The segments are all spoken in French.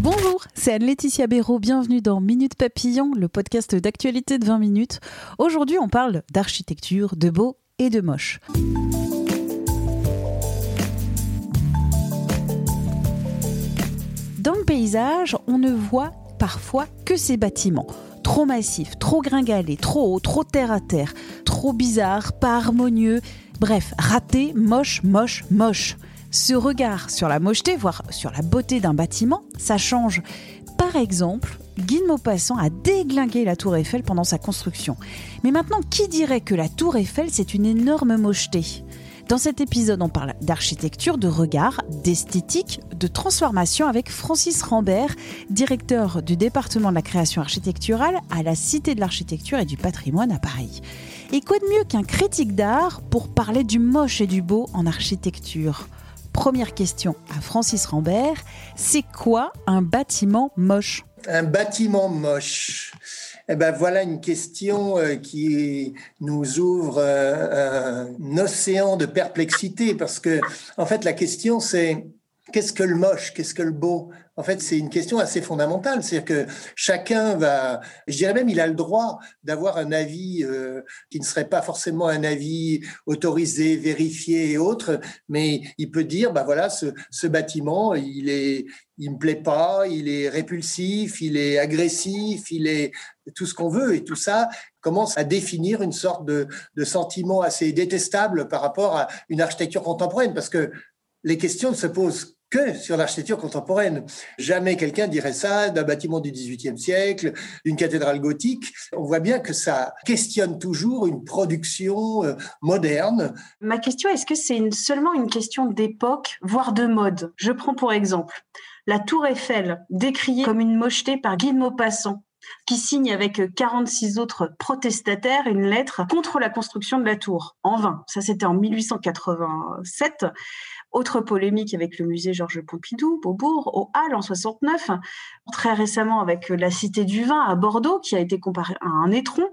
Bonjour, c'est Anne-Laetitia Béraud. Bienvenue dans Minute Papillon, le podcast d'actualité de 20 minutes. Aujourd'hui, on parle d'architecture, de beau et de moche. Dans le paysage, on ne voit parfois que ces bâtiments. Trop massifs, trop gringalés, trop hauts, trop terre à terre, trop bizarres, pas harmonieux, bref, ratés, moche, moche, moche. Ce regard sur la mocheté, voire sur la beauté d'un bâtiment, ça change. Par exemple, Guy de Maupassant a déglingué la tour Eiffel pendant sa construction. Mais maintenant, qui dirait que la tour Eiffel, c'est une énorme mocheté? Dans cet épisode, on parle d'architecture, de regard, d'esthétique, de transformation avec Francis Rambert, directeur du département de la création architecturale à la Cité de l'architecture et du patrimoine à Paris. Et quoi de mieux qu'un critique d'art pour parler du moche et du beau en architecture? Première question à Francis Rambert, c'est quoi un bâtiment moche Un bâtiment moche. Eh ben voilà une question euh, qui nous ouvre euh, un océan de perplexité parce que en fait la question c'est qu'est-ce que le moche, qu'est-ce que le beau? En fait, c'est une question assez fondamentale. C'est-à-dire que chacun va, je dirais même, il a le droit d'avoir un avis euh, qui ne serait pas forcément un avis autorisé, vérifié et autre, mais il peut dire, bah voilà, ce, bâtiment, il est, il me plaît pas, il est répulsif, il est agressif, il est tout ce qu'on veut. Et tout ça commence à définir une sorte de, de sentiment assez détestable par rapport à une architecture contemporaine. Parce que les questions se posent que sur l'architecture contemporaine. Jamais quelqu'un dirait ça d'un bâtiment du XVIIIe siècle, d'une cathédrale gothique. On voit bien que ça questionne toujours une production euh, moderne. Ma question, est-ce que c'est seulement une question d'époque, voire de mode? Je prends pour exemple la tour Eiffel, décriée comme une mocheté par Guy de Maupassant qui signe avec 46 autres protestataires une lettre contre la construction de la tour, en vain. Ça, c'était en 1887. Autre polémique avec le musée Georges Pompidou, Beaubourg, au Halles en 69. Très récemment avec la Cité du Vin à Bordeaux, qui a été comparée à un étron.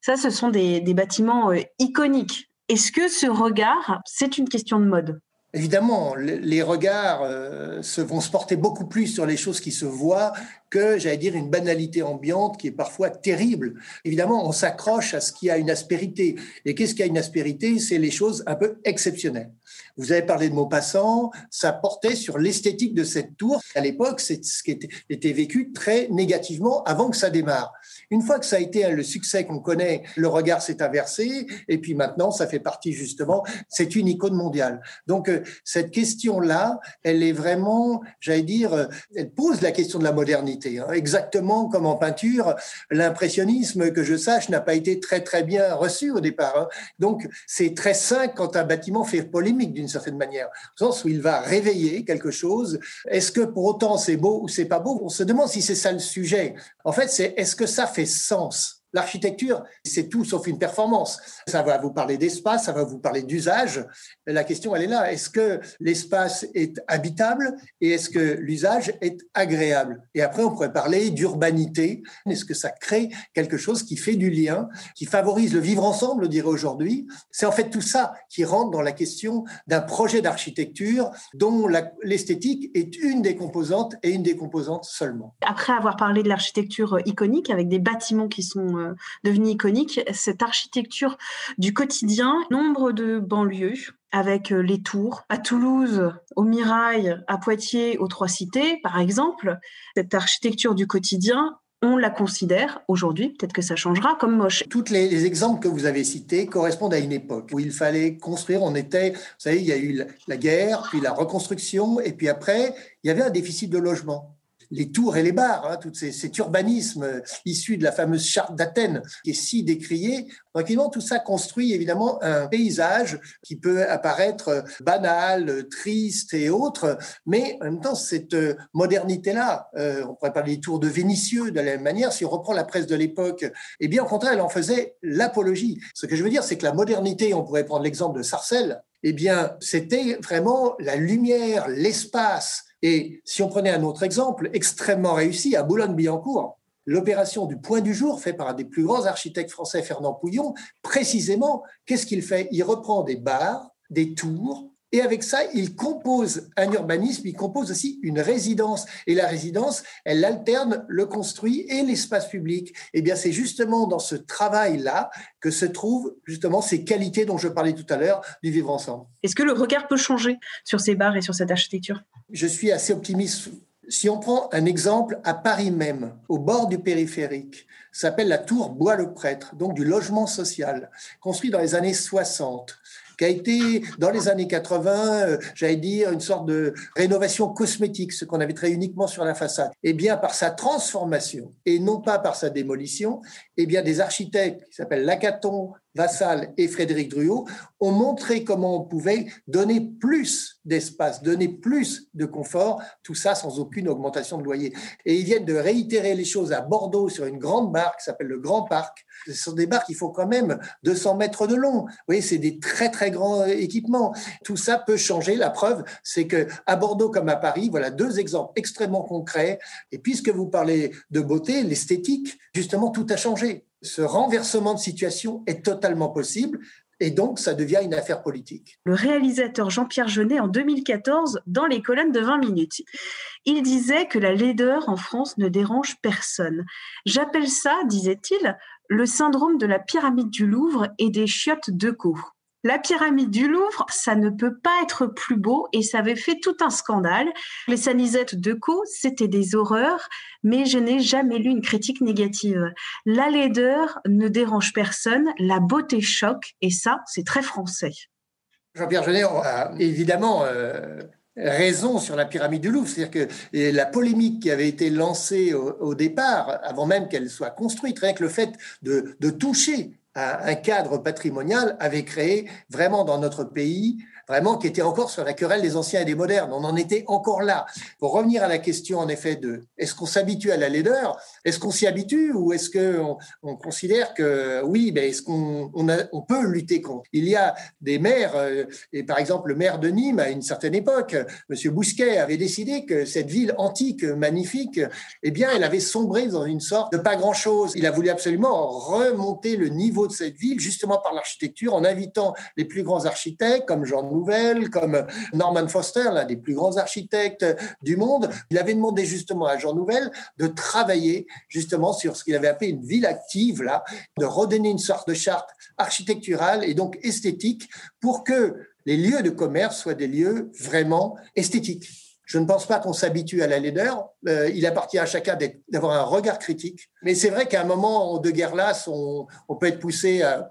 Ça, ce sont des, bâtiments euh, iconiques. Est-ce que ce regard, c'est une question de mode? Évidemment, les regards euh, se vont se porter beaucoup plus sur les choses qui se voient que, j'allais dire, une banalité ambiante qui est parfois terrible. Évidemment, on s'accroche à ce qui a une aspérité. Et qu'est-ce qui a une aspérité? C'est les choses un peu exceptionnelles. Vous avez parlé de Maupassant, ça portait sur l'esthétique de cette tour. À l'époque, c'est ce qui était, était vécu très négativement avant que ça démarre. Une fois que ça a été le succès qu'on connaît, le regard s'est inversé, et puis maintenant, ça fait partie justement, c'est une icône mondiale. Donc, euh, cette question-là, elle est vraiment, j'allais dire, euh, elle pose la question de la modernité. Hein. Exactement comme en peinture, l'impressionnisme, que je sache, n'a pas été très très bien reçu au départ. Hein. Donc, c'est très sain quand un bâtiment fait polémique d'une certaine manière, au sens où il va réveiller quelque chose. Est-ce que pour autant c'est beau ou c'est pas beau? On se demande si c'est ça le sujet. En fait, c'est est-ce que ça fait sens? L'architecture, c'est tout sauf une performance. Ça va vous parler d'espace, ça va vous parler d'usage. La question, elle est là. Est-ce que l'espace est habitable et est-ce que l'usage est agréable? Et après, on pourrait parler d'urbanité. Est-ce que ça crée quelque chose qui fait du lien, qui favorise le vivre ensemble, on dirait aujourd'hui? C'est en fait tout ça qui rentre dans la question d'un projet d'architecture dont l'esthétique est une des composantes et une des composantes seulement. Après avoir parlé de l'architecture iconique avec des bâtiments qui sont euh, devenue iconique, cette architecture du quotidien, nombre de banlieues avec euh, les tours à Toulouse, au Mirail, à Poitiers, aux Trois Cités, par exemple. Cette architecture du quotidien, on la considère aujourd'hui, peut-être que ça changera, comme moche. Tous les, exemples que vous avez cités correspondent à une époque où il fallait construire. On était, vous savez, il y a eu la guerre, puis la reconstruction, et puis après, il y avait un déficit de logement. Les tours et les bars, hein, tout cet urbanisme issu de la fameuse charte d'Athènes qui est si décriée. Tranquillement, tout ça construit évidemment un paysage qui peut apparaître banal, triste et autre, mais en même temps, cette modernité-là, euh, on pourrait parler des tours de Vénitieux de la même manière, si on reprend la presse de l'époque, eh bien, au contraire, elle en faisait l'apologie. Ce que je veux dire, c'est que la modernité, on pourrait prendre l'exemple de Sarcelles, eh bien, c'était vraiment la lumière, l'espace. Et si on prenait un autre exemple extrêmement réussi à Boulogne-Billancourt, l'opération du point du jour fait par un des plus grands architectes français, Fernand Pouillon, précisément, qu'est-ce qu'il fait? Il reprend des bars, des tours, et avec ça, il compose un urbanisme, il compose aussi une résidence. Et la résidence, elle alterne le construit et l'espace public. Et eh bien, c'est justement dans ce travail-là que se trouvent justement ces qualités dont je parlais tout à l'heure du vivre ensemble. Est-ce que le regard peut changer sur ces bars et sur cette architecture? Je suis assez optimiste. Si on prend un exemple à Paris même, au bord du périphérique, s'appelle la tour Bois-le-Prêtre, donc du logement social, construit dans les années 60 qui a été, dans les années 80, euh, j'allais dire, une sorte de rénovation cosmétique, ce qu'on avait très uniquement sur la façade. Eh bien, par sa transformation, et non pas par sa démolition, eh bien, des architectes qui s'appellent Lacaton, Vassal et Frédéric Druot ont montré comment on pouvait donner plus d'espace, donner plus de confort, tout ça sans aucune augmentation de loyer. Et ils viennent de réitérer les choses à Bordeaux sur une grande barque qui s'appelle le Grand Parc. Ce sont des barques qui font quand même 200 mètres de long. Vous voyez, c'est des très très grands équipements. Tout ça peut changer. La preuve, c'est que à Bordeaux comme à Paris, voilà deux exemples extrêmement concrets. Et puisque vous parlez de beauté, l'esthétique, justement, tout a changé ce renversement de situation est totalement possible. Et donc, ça devient une affaire politique. Le réalisateur Jean-Pierre Jeunet, en 2014, dans les colonnes de 20 minutes, il disait que la laideur en France ne dérange personne. J'appelle ça, disait-il, le syndrome de la pyramide du Louvre et des chiottes de co. La pyramide du Louvre, ça ne peut pas être plus beau et ça avait fait tout un scandale. Les sanisettes de Co, c'était des horreurs, mais je n'ai jamais lu une critique négative. La laideur ne dérange personne, la beauté choque et ça, c'est très français. Jean-Pierre Genet a évidemment euh, raison sur la pyramide du Louvre. C'est-à-dire que la polémique qui avait été lancée au, départ, avant même qu'elle soit construite, rien que le fait de toucher un cadre patrimonial avait créé vraiment dans notre pays vraiment qui était encore sur la querelle des anciens et des modernes. On en était encore là. Pour revenir à la question, en effet, de est-ce qu'on s'habitue à la laideur? Est-ce qu'on s'y habitue ou est-ce qu'on on considère que oui, ben, est-ce qu'on on, peut lutter contre? Il y a des maires, euh, et par exemple le maire de Nîmes, à une certaine époque, Monsieur Bousquet avait décidé que cette ville antique, magnifique, eh bien, elle avait sombré dans une sorte de pas grand-chose. Il a voulu absolument remonter le niveau de cette ville, justement par l'architecture, en invitant les plus grands architectes comme Jean Comme Norman Foster, l'un des plus grands architectes du monde. Il avait demandé justement à Jean Nouvel de travailler justement sur ce qu'il avait appelé une ville active, là, de redonner une sorte de charte architecturale et donc esthétique pour que les lieux de commerce soient des lieux vraiment esthétiques. Je ne pense pas qu'on s'habitue à la laideur. Euh, il appartient à chacun d'avoir un regard critique. Mais c'est vrai qu'à un moment de guerre lasse, on, peut être poussé à,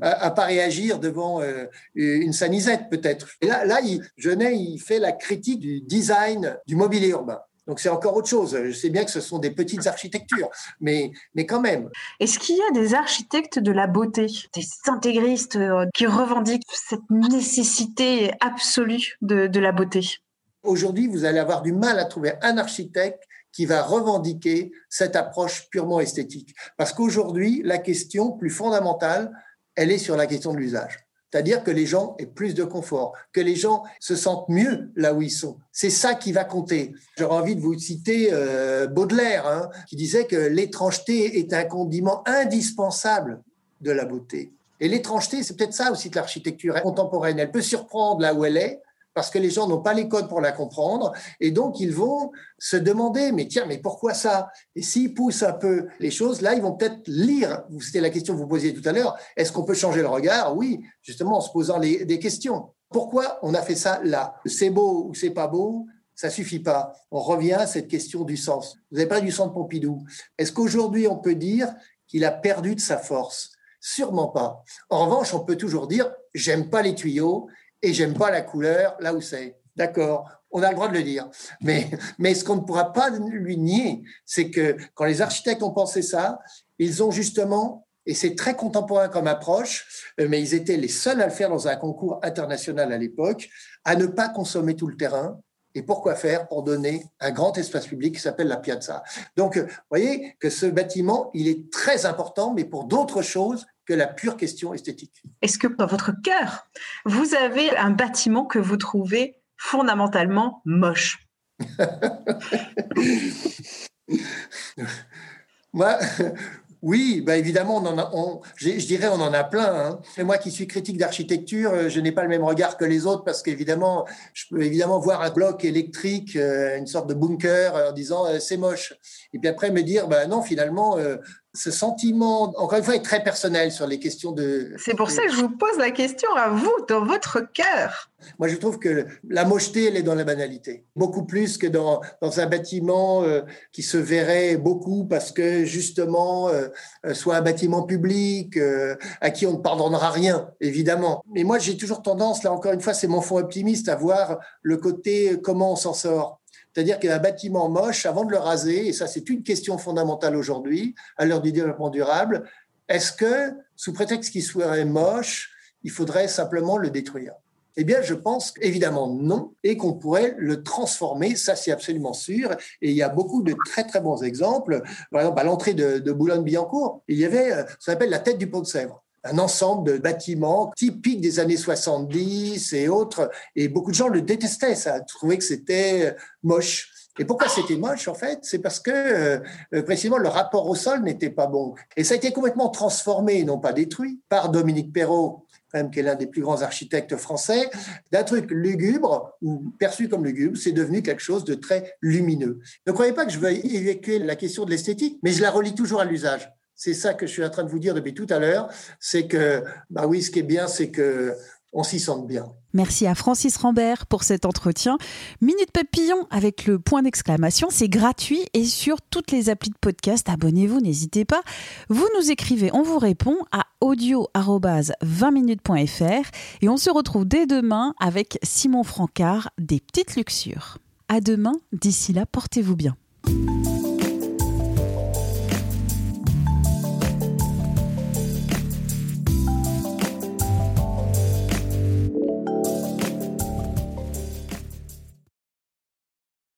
à, pas réagir devant euh, une sanisette peut-être. Là, là il, Genet, il fait la critique du design du mobilier urbain. Donc c'est encore autre chose. Je sais bien que ce sont des petites architectures, mais, mais quand même. Est-ce qu'il y a des architectes de la beauté, des intégristes euh, qui revendiquent cette nécessité absolue de la beauté? Aujourd'hui, vous allez avoir du mal à trouver un architecte qui va revendiquer cette approche purement esthétique. Parce qu'aujourd'hui, la question plus fondamentale, elle est sur la question de l'usage. C'est-à-dire que les gens aient plus de confort, que les gens se sentent mieux là où ils sont. C'est ça qui va compter. J'aurais envie de vous citer euh, Baudelaire, hein, qui disait que l'étrangeté est un condiment indispensable de la beauté. Et l'étrangeté, c'est peut-être ça aussi de l'architecture contemporaine. Elle peut surprendre là où elle est, parce que les gens n'ont pas les codes pour la comprendre, et donc ils vont se demander, mais tiens, mais pourquoi ça? Et s'ils poussent un peu les choses, là, ils vont peut-être lire. C'était la question que vous posiez tout à l'heure, est-ce qu'on peut changer le regard? Oui, justement en se posant des questions. Pourquoi on a fait ça là? C'est beau ou c'est pas beau? Ça suffit pas. On revient à cette question du sens. Vous avez pas du sens de Pompidou. Est-ce qu'aujourd'hui on peut dire qu'il a perdu de sa force? Sûrement pas. En revanche, on peut toujours dire j'aime pas les tuyaux, et j'aime pas la couleur là où c'est. D'accord, on a le droit de le dire. Mais, mais ce qu'on ne pourra pas lui nier, c'est que quand les architectes ont pensé ça, ils ont justement, et c'est très contemporain comme approche, euh, mais ils étaient les seuls à le faire dans un concours international à l'époque, à ne pas consommer tout le terrain, et pourquoi faire? Pour donner un grand espace public qui s'appelle la piazza. Donc, vous voyez que ce bâtiment, il est très important, mais pour d'autres choses que la pure question esthétique. Est-ce que dans votre cœur, vous avez un bâtiment que vous trouvez fondamentalement moche? Moi, oui, bah évidemment, on en a, je, dirais on en a plein. Hein. Moi qui suis critique d'architecture, euh, je n'ai pas le même regard que les autres parce qu'évidemment, je peux évidemment voir un bloc électrique, euh, une sorte de bunker, en disant euh, c'est moche. Et puis après me dire, bah non, finalement, ce sentiment, encore une fois, est très personnel sur les questions de. C'est pour ça que je vous pose la question à vous, dans votre cœur. Moi, je trouve que la mocheté, elle est dans la banalité. Beaucoup plus que dans, dans un bâtiment euh, qui se verrait beaucoup parce que, justement, euh, euh, soit un bâtiment public à qui on ne pardonnera rien, évidemment. Mais moi, j'ai toujours tendance, là encore une fois, c'est mon fond optimiste, à voir le côté comment on s'en sort. C'est-à-dire qu'un bâtiment moche, avant de le raser, et ça c'est une question fondamentale aujourd'hui, à l'heure du développement durable, est-ce que, sous prétexte qu'il serait moche, il faudrait simplement le détruire? Eh bien, je pense évidemment non, et qu'on pourrait le transformer, ça c'est absolument sûr. Et il y a beaucoup de très très bons exemples. Par exemple, à l'entrée de, Boulogne-Billancourt, il y avait euh, ce qu'on appelle la tête du Pont de Sèvres un ensemble de bâtiments typiques des années 70 et autres. Et beaucoup de gens le détestaient, ça, trouvaient que c'était moche. Et pourquoi c'était moche, en fait? C'est parce que, euh, précisément, le rapport au sol n'était pas bon. Et ça a été complètement transformé, non pas détruit, par Dominique Perrault, même qui est l'un des plus grands architectes français, d'un truc lugubre ou perçu comme lugubre, c'est devenu quelque chose de très lumineux. Ne croyez pas que je veux évacuer la question de l'esthétique, mais je la relie toujours à l'usage. C'est ça que je suis en train de vous dire depuis tout à l'heure, c'est que, bah oui, ce qui est bien, c'est que on s'y sente bien. Merci à Francis Rambert pour cet entretien. Minute Papillon avec le point d'exclamation, c'est gratuit et sur toutes les applis de podcast. Abonnez-vous, n'hésitez pas. Vous nous écrivez, on vous répond à audio-20minutes.fr et on se retrouve dès demain avec Simon Francard des Petites Luxures. À demain, d'ici là, portez-vous bien.